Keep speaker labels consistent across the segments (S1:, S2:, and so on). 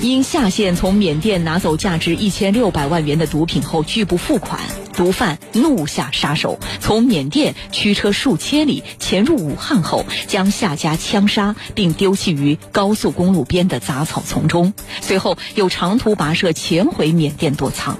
S1: 因下线从缅甸拿走价值一千六百万元的毒品后拒不付款，毒贩怒下杀手，从缅甸驱车数千里潜入武汉后，将下家枪杀并丢弃于高速公路边的杂草丛中，随后又长途跋涉潜回缅甸躲藏。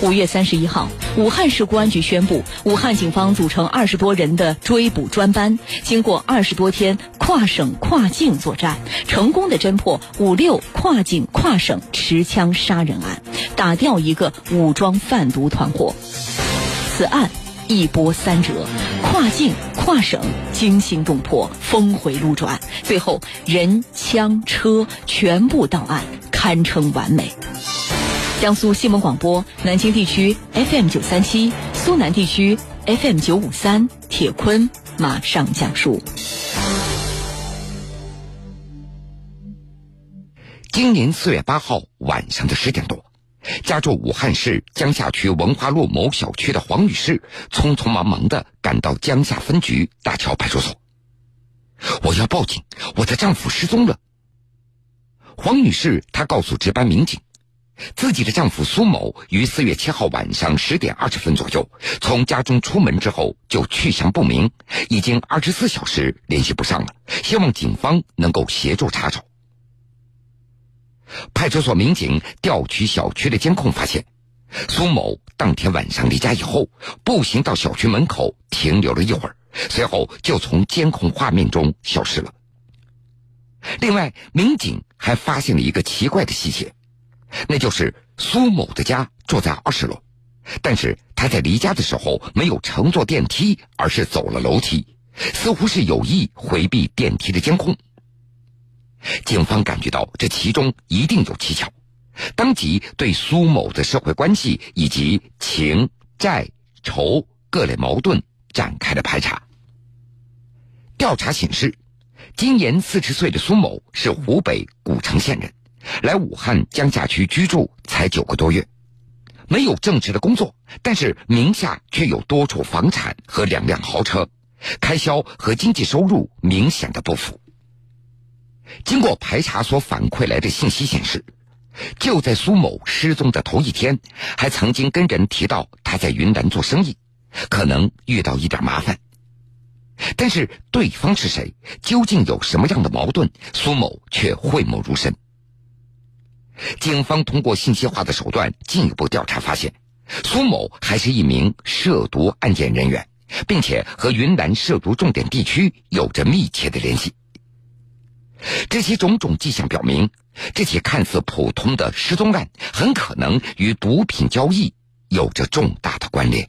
S1: 五月三十一号，武汉市公安局宣布，武汉警方组成二十多人的追捕专班，经过二十多天跨省跨境作战，成功的侦破五六跨境跨省持枪杀人案，打掉一个武装贩毒团伙。此案一波三折，跨境跨省惊心动魄，峰回路转，最后人枪车全部到案，堪称完美。江苏新闻广播南京地区 FM 九三七，苏南地区 FM 九五三，铁坤马上讲述。
S2: 今年四月八号晚上的十点多，家住武汉市江夏区文化路某小区的黄女士，匆匆忙忙的赶到江夏分局大桥派出所。我要报警，我的丈夫失踪了。黄女士她告诉值班民警。自己的丈夫苏某于四月七号晚上十点二十分左右从家中出门之后就去向不明，已经二十四小时联系不上了，希望警方能够协助查找。派出所民警调取小区的监控，发现苏某当天晚上离家以后，步行到小区门口停留了一会儿，随后就从监控画面中消失了。另外，民警还发现了一个奇怪的细节。那就是苏某的家住在二十楼，但是他在离家的时候没有乘坐电梯，而是走了楼梯，似乎是有意回避电梯的监控。警方感觉到这其中一定有蹊跷，当即对苏某的社会关系以及情债仇各类矛盾展开了排查。调查显示，今年四十岁的苏某是湖北古城县人。来武汉江夏区居住才九个多月，没有正式的工作，但是名下却有多处房产和两辆豪车，开销和经济收入明显的不符。经过排查所反馈来的信息显示，就在苏某失踪的头一天，还曾经跟人提到他在云南做生意，可能遇到一点麻烦。但是对方是谁，究竟有什么样的矛盾，苏某却讳莫如深。警方通过信息化的手段进一步调查，发现苏某还是一名涉毒案件人员，并且和云南涉毒重点地区有着密切的联系。这些种种迹象表明，这起看似普通的失踪案很可能与毒品交易有着重大的关联。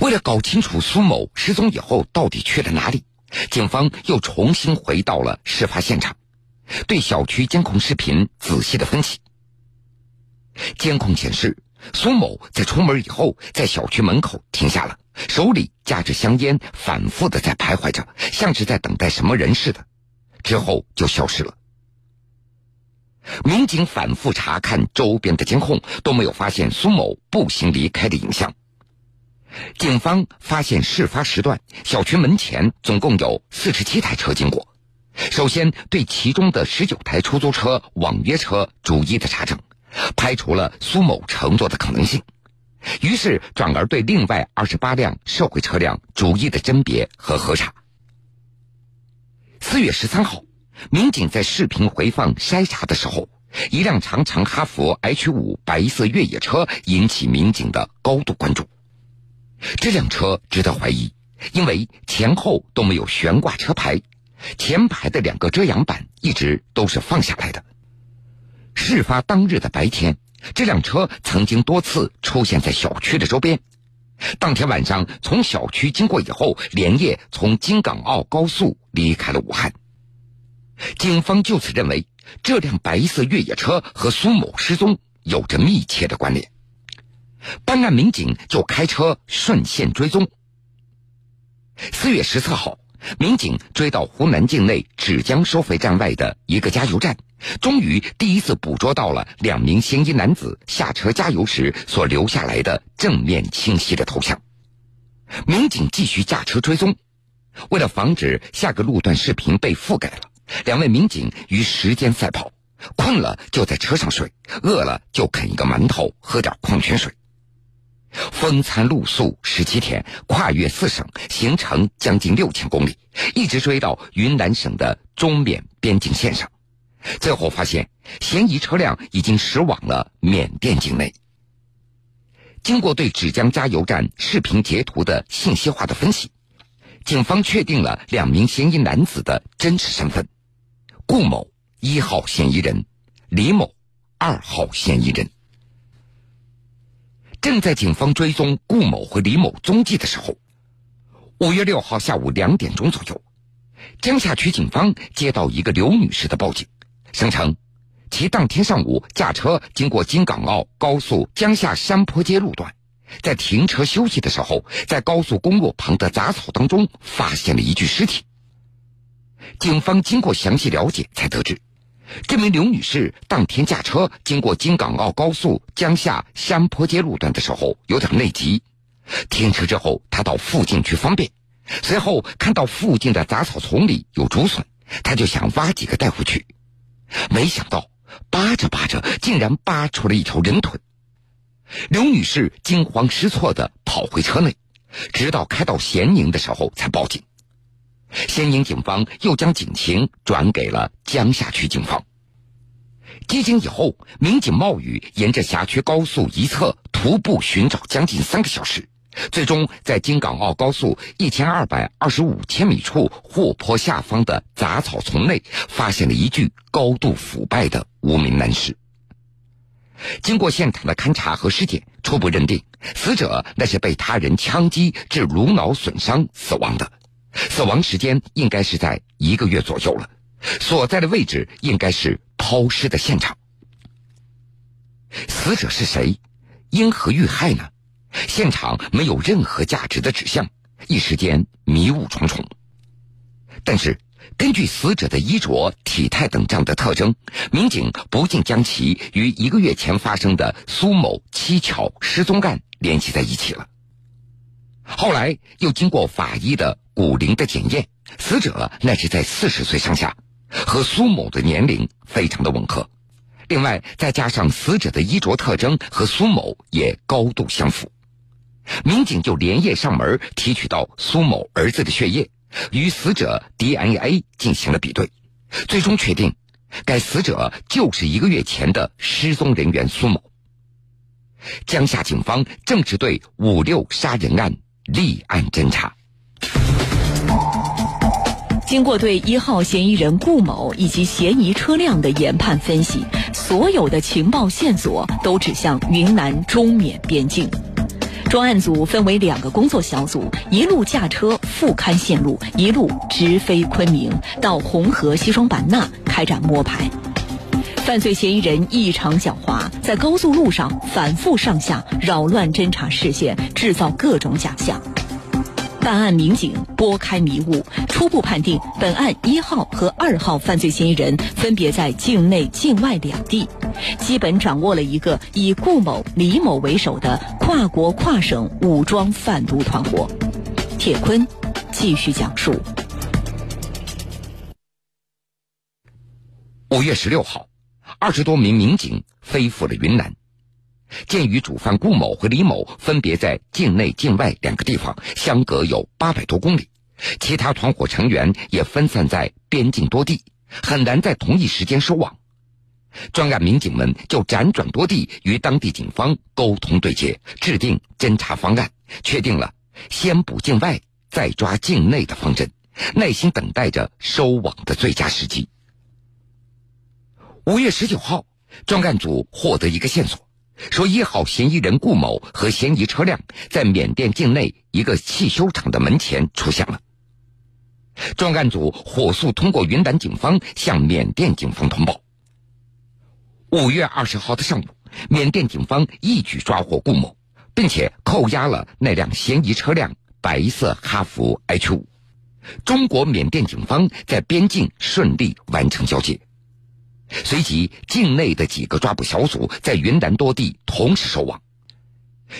S2: 为了搞清楚苏某失踪以后到底去了哪里。警方又重新回到了事发现场，对小区监控视频仔细的分析。监控显示，苏某在出门以后，在小区门口停下了，手里夹着香烟，反复的在徘徊着，像是在等待什么人似的，之后就消失了。民警反复查看周边的监控，都没有发现苏某步行离开的影像。警方发现，事发时段小区门前总共有四十七台车经过。首先对其中的十九台出租车、网约车逐一的查证，排除了苏某乘坐的可能性。于是转而对另外二十八辆社会车辆逐一的甄别和核查。四月十三号，民警在视频回放筛查的时候，一辆长城哈弗 H 五白色越野车引起民警的高度关注。这辆车值得怀疑，因为前后都没有悬挂车牌，前排的两个遮阳板一直都是放下来的。事发当日的白天，这辆车曾经多次出现在小区的周边。当天晚上从小区经过以后，连夜从京港澳高速离开了武汉。警方就此认为，这辆白色越野车和苏某失踪有着密切的关联。办案民警就开车顺线追踪。四月十四号，民警追到湖南境内芷江收费站外的一个加油站，终于第一次捕捉到了两名嫌疑男子下车加油时所留下来的正面清晰的头像。民警继续驾车追踪，为了防止下个路段视频被覆盖了，两位民警与时间赛跑，困了就在车上睡，饿了就啃一个馒头，喝点矿泉水。风餐露宿十七天，跨越四省，行程将近六千公里，一直追到云南省的中缅边境线上，最后发现嫌疑车辆已经驶往了缅甸境内。经过对芷江加油站视频截图的信息化的分析，警方确定了两名嫌疑男子的真实身份：顾某一号嫌疑人，李某二号嫌疑人。正在警方追踪顾某和李某踪迹的时候，五月六号下午两点钟左右，江夏区警方接到一个刘女士的报警，声称。其当天上午驾车经过京港澳高速江夏山坡街路段，在停车休息的时候，在高速公路旁的杂草当中发现了一具尸体。警方经过详细了解，才得知，这名刘女士当天驾车经过京港澳高速江夏山坡街路段的时候有点内急，停车之后她到附近去方便，随后看到附近的杂草丛里有竹笋，她就想挖几个带回去，没想到。扒着扒着，竟然扒出了一条人腿。刘女士惊慌失措的跑回车内，直到开到咸宁的时候才报警。仙宁警方又将警情转给了江夏区警方。接警以后，民警冒雨沿着辖区高速一侧徒步寻找将近三个小时。最终，在京港澳高速一千二百二十五千米处护坡下方的杂草丛内，发现了一具高度腐败的无名男尸。经过现场的勘查和尸检，初步认定死者那是被他人枪击致颅脑损伤死亡的，死亡时间应该是在一个月左右了，所在的位置应该是抛尸的现场。死者是谁？因何遇害呢？现场没有任何价值的指向，一时间迷雾重重。但是，根据死者的衣着、体态等这样的特征，民警不禁将其与一个月前发生的苏某蹊跷失踪案联系在一起了。后来又经过法医的骨龄的检验，死者那是在四十岁上下，和苏某的年龄非常的吻合。另外，再加上死者的衣着特征和苏某也高度相符。民警就连夜上门提取到苏某儿子的血液，与死者 DNA 进行了比对，最终确定，该死者就是一个月前的失踪人员苏某。江夏警方正式对五六杀人案立案侦查。
S1: 经过对一号嫌疑人顾某以及嫌疑车辆的研判分析，所有的情报线索都指向云南中缅边境。专案组分为两个工作小组，一路驾车赴勘线路，一路直飞昆明，到红河西双版纳开展摸排。犯罪嫌疑人异常狡猾，在高速路上反复上下，扰乱侦查视线，制造各种假象。办案民警拨开迷雾，初步判定本案一号和二号犯罪嫌疑人分别在境内、境外两地，基本掌握了一个以顾某、李某为首的跨国跨省武装贩毒团伙。铁坤继续讲述。
S2: 五月十六号，二十多名民警飞赴了云南。鉴于主犯顾某和李某分别在境内、境外两个地方，相隔有八百多公里，其他团伙成员也分散在边境多地，很难在同一时间收网。专案民警们就辗转多地，与当地警方沟通对接，制定侦查方案，确定了先捕境外，再抓境内的方针，耐心等待着收网的最佳时机。五月十九号，专案组获得一个线索。说一号嫌疑人顾某和嫌疑车辆在缅甸境内一个汽修厂的门前出现了。专案组火速通过云南警方向缅甸警方通报。五月二十号的上午，缅甸警方一举抓获顾某，并且扣押了那辆嫌疑车辆白色哈弗 H 五。中国缅甸警方在边境顺利完成交接。随即，境内的几个抓捕小组在云南多地同时收网。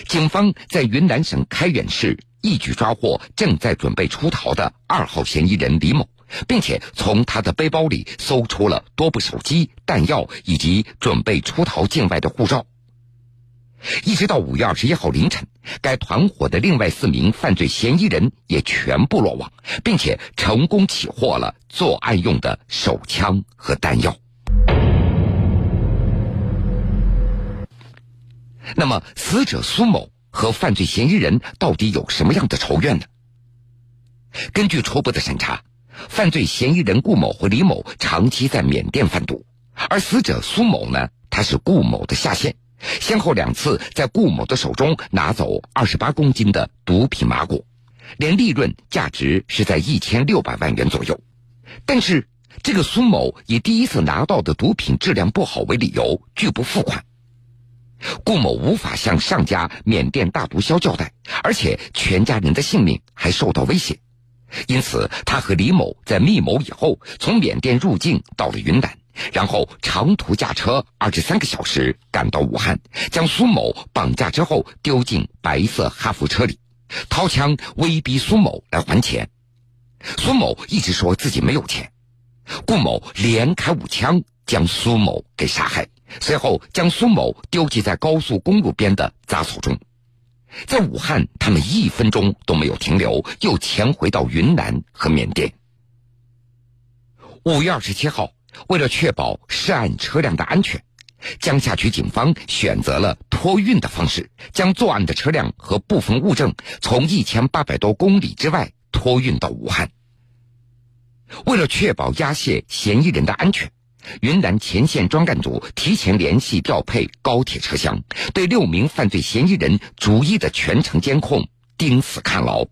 S2: 警方在云南省开远市一举抓获正在准备出逃的二号嫌疑人李某，并且从他的背包里搜出了多部手机、弹药以及准备出逃境外的护照。一直到五月二十一号凌晨，该团伙的另外四名犯罪嫌疑人也全部落网，并且成功起获了作案用的手枪和弹药。那么，死者苏某和犯罪嫌疑人到底有什么样的仇怨呢？根据初步的审查，犯罪嫌疑人顾某和李某长期在缅甸贩毒，而死者苏某呢，他是顾某的下线。先后两次在顾某的手中拿走二十八公斤的毒品麻果，连利润价值是在一千六百万元左右。但是，这个苏某以第一次拿到的毒品质量不好为理由拒不付款，顾某无法向上家缅甸大毒枭交代，而且全家人的性命还受到威胁，因此他和李某在密谋以后，从缅甸入境到了云南。然后长途驾车二十三个小时赶到武汉，将苏某绑架之后丢进白色哈弗车里，掏枪威逼苏某来还钱。苏某一直说自己没有钱，顾某连开五枪将苏某给杀害，随后将苏某丢弃在高速公路边的杂草中。在武汉，他们一分钟都没有停留，又潜回到云南和缅甸。五月二十七号。为了确保涉案车辆的安全，江夏区警方选择了托运的方式，将作案的车辆和部分物证从一千八百多公里之外托运到武汉。为了确保押解嫌疑人的安全，云南前线专干组提前联系调配高铁车厢，对六名犯罪嫌疑人逐一的全程监控，盯死看牢。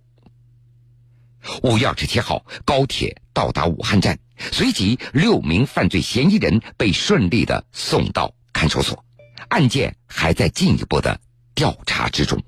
S2: 五月二十七号，高铁到达武汉站。随即，六名犯罪嫌疑人被顺利的送到看守所，案件还在进一步的调查之中。